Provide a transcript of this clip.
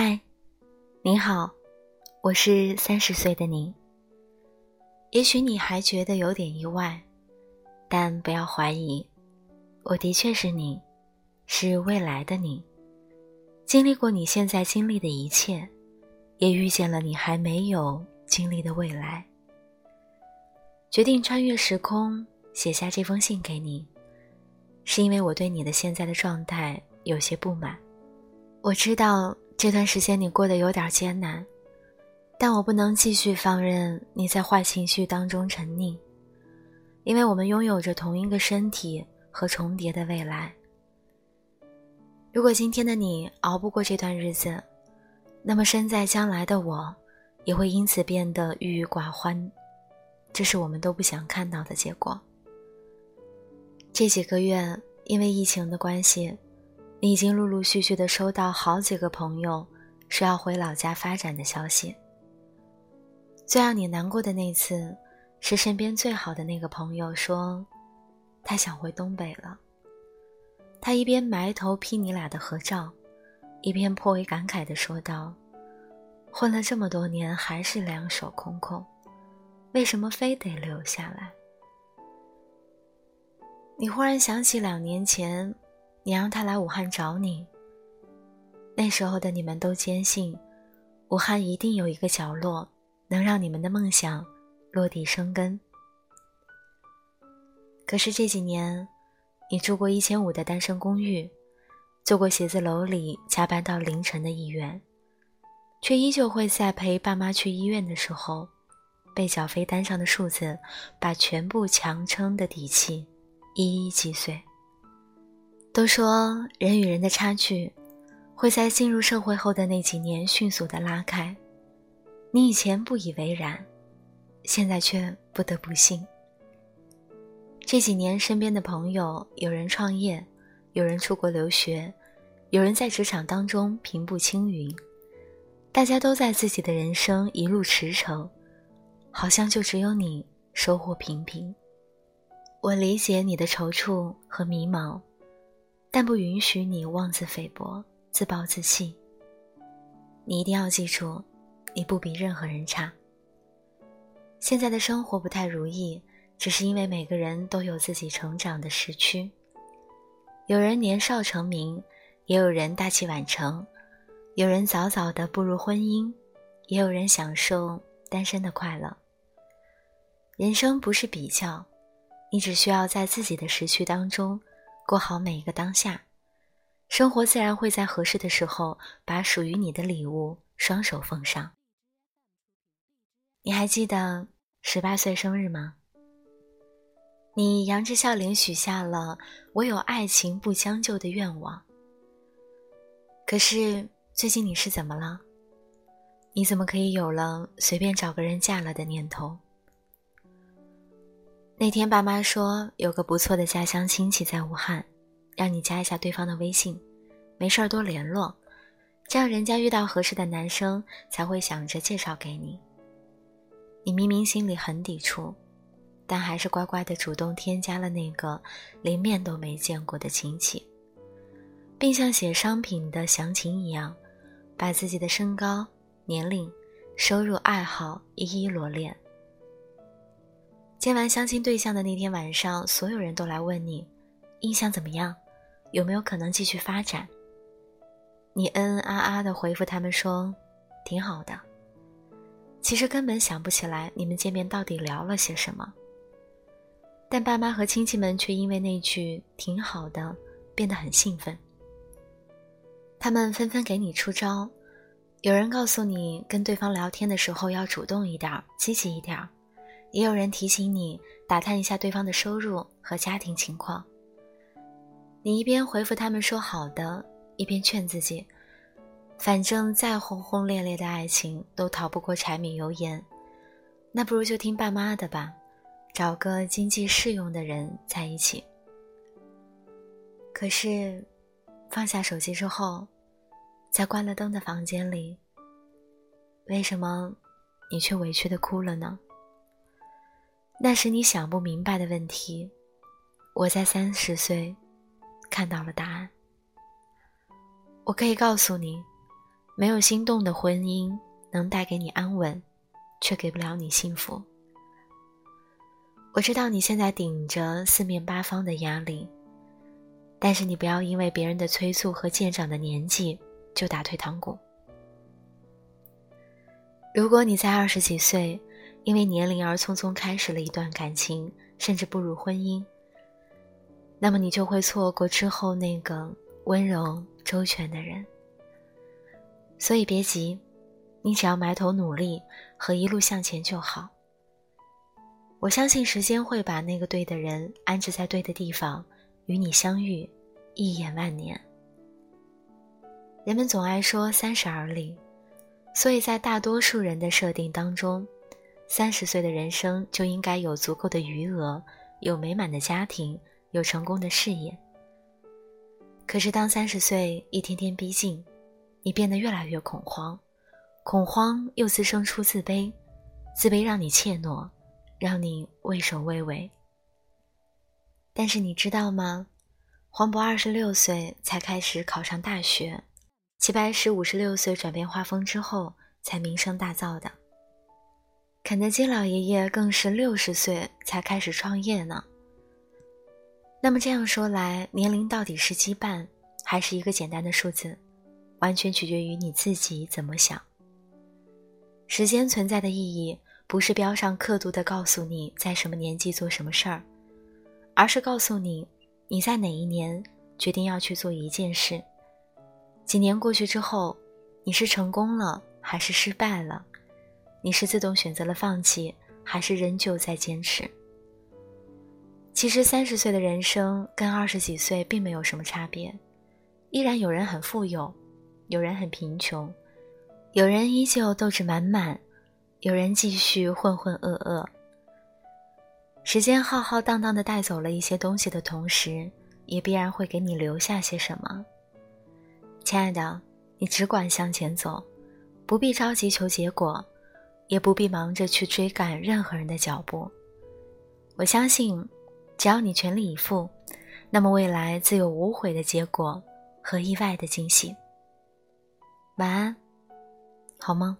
嗨，你好，我是三十岁的你。也许你还觉得有点意外，但不要怀疑，我的确是你，是未来的你，经历过你现在经历的一切，也遇见了你还没有经历的未来。决定穿越时空写下这封信给你，是因为我对你的现在的状态有些不满。我知道。这段时间你过得有点艰难，但我不能继续放任你在坏情绪当中沉溺，因为我们拥有着同一个身体和重叠的未来。如果今天的你熬不过这段日子，那么身在将来的我，也会因此变得郁郁寡欢，这是我们都不想看到的结果。这几个月因为疫情的关系。你已经陆陆续续的收到好几个朋友说要回老家发展的消息。最让你难过的那次，是身边最好的那个朋友说，他想回东北了。他一边埋头批你俩的合照，一边颇为感慨的说道：“混了这么多年，还是两手空空，为什么非得留下来？”你忽然想起两年前。你让他来武汉找你。那时候的你们都坚信，武汉一定有一个角落能让你们的梦想落地生根。可是这几年，你住过一千五的单身公寓，做过写字楼里加班到凌晨的议员，却依旧会在陪爸妈去医院的时候，被缴费单上的数字把全部强撑的底气一一击碎。都说人与人的差距，会在进入社会后的那几年迅速的拉开。你以前不以为然，现在却不得不信。这几年身边的朋友，有人创业，有人出国留学，有人在职场当中平步青云，大家都在自己的人生一路驰骋，好像就只有你收获平平。我理解你的踌躇和迷茫。但不允许你妄自菲薄、自暴自弃。你一定要记住，你不比任何人差。现在的生活不太如意，只是因为每个人都有自己成长的时区。有人年少成名，也有人大器晚成；有人早早的步入婚姻，也有人享受单身的快乐。人生不是比较，你只需要在自己的时区当中。过好每一个当下，生活自然会在合适的时候把属于你的礼物双手奉上。你还记得十八岁生日吗？你扬着笑脸许下了“我有爱情不将就”的愿望。可是最近你是怎么了？你怎么可以有了随便找个人嫁了的念头？那天爸妈说有个不错的家乡亲戚在武汉，让你加一下对方的微信，没事儿多联络，这样人家遇到合适的男生才会想着介绍给你。你明明心里很抵触，但还是乖乖的主动添加了那个连面都没见过的亲戚，并像写商品的详情一样，把自己的身高、年龄、收入、爱好一一罗列。见完相亲对象的那天晚上，所有人都来问你，印象怎么样，有没有可能继续发展？你嗯嗯啊啊的回复他们说，挺好的。其实根本想不起来你们见面到底聊了些什么。但爸妈和亲戚们却因为那句“挺好的”变得很兴奋。他们纷纷给你出招，有人告诉你，跟对方聊天的时候要主动一点，积极一点。也有人提醒你打探一下对方的收入和家庭情况。你一边回复他们说好的，一边劝自己，反正再轰轰烈烈的爱情都逃不过柴米油盐，那不如就听爸妈的吧，找个经济适用的人在一起。可是，放下手机之后，在关了灯的房间里，为什么你却委屈的哭了呢？那是你想不明白的问题，我在三十岁看到了答案。我可以告诉你，没有心动的婚姻能带给你安稳，却给不了你幸福。我知道你现在顶着四面八方的压力，但是你不要因为别人的催促和渐长的年纪就打退堂鼓。如果你在二十几岁，因为年龄而匆匆开始了一段感情，甚至步入婚姻，那么你就会错过之后那个温柔周全的人。所以别急，你只要埋头努力和一路向前就好。我相信时间会把那个对的人安置在对的地方，与你相遇，一眼万年。人们总爱说三十而立，所以在大多数人的设定当中，三十岁的人生就应该有足够的余额，有美满的家庭，有成功的事业。可是当三十岁一天天逼近，你变得越来越恐慌，恐慌又滋生出自卑，自卑让你怯懦，让你畏首畏尾。但是你知道吗？黄渤二十六岁才开始考上大学，齐白石五十六岁转变画风之后才名声大噪的。肯德基老爷爷更是六十岁才开始创业呢。那么这样说来，年龄到底是羁绊，还是一个简单的数字？完全取决于你自己怎么想。时间存在的意义，不是标上刻度的告诉你在什么年纪做什么事儿，而是告诉你你在哪一年决定要去做一件事。几年过去之后，你是成功了还是失败了？你是自动选择了放弃，还是仍旧在坚持？其实三十岁的人生跟二十几岁并没有什么差别，依然有人很富有。有人很贫穷，有人依旧斗志满满，有人继续浑浑噩噩。时间浩浩荡荡的带走了一些东西的同时，也必然会给你留下些什么。亲爱的，你只管向前走，不必着急求结果，也不必忙着去追赶任何人的脚步。我相信，只要你全力以赴，那么未来自有无悔的结果和意外的惊喜。晚安，好吗？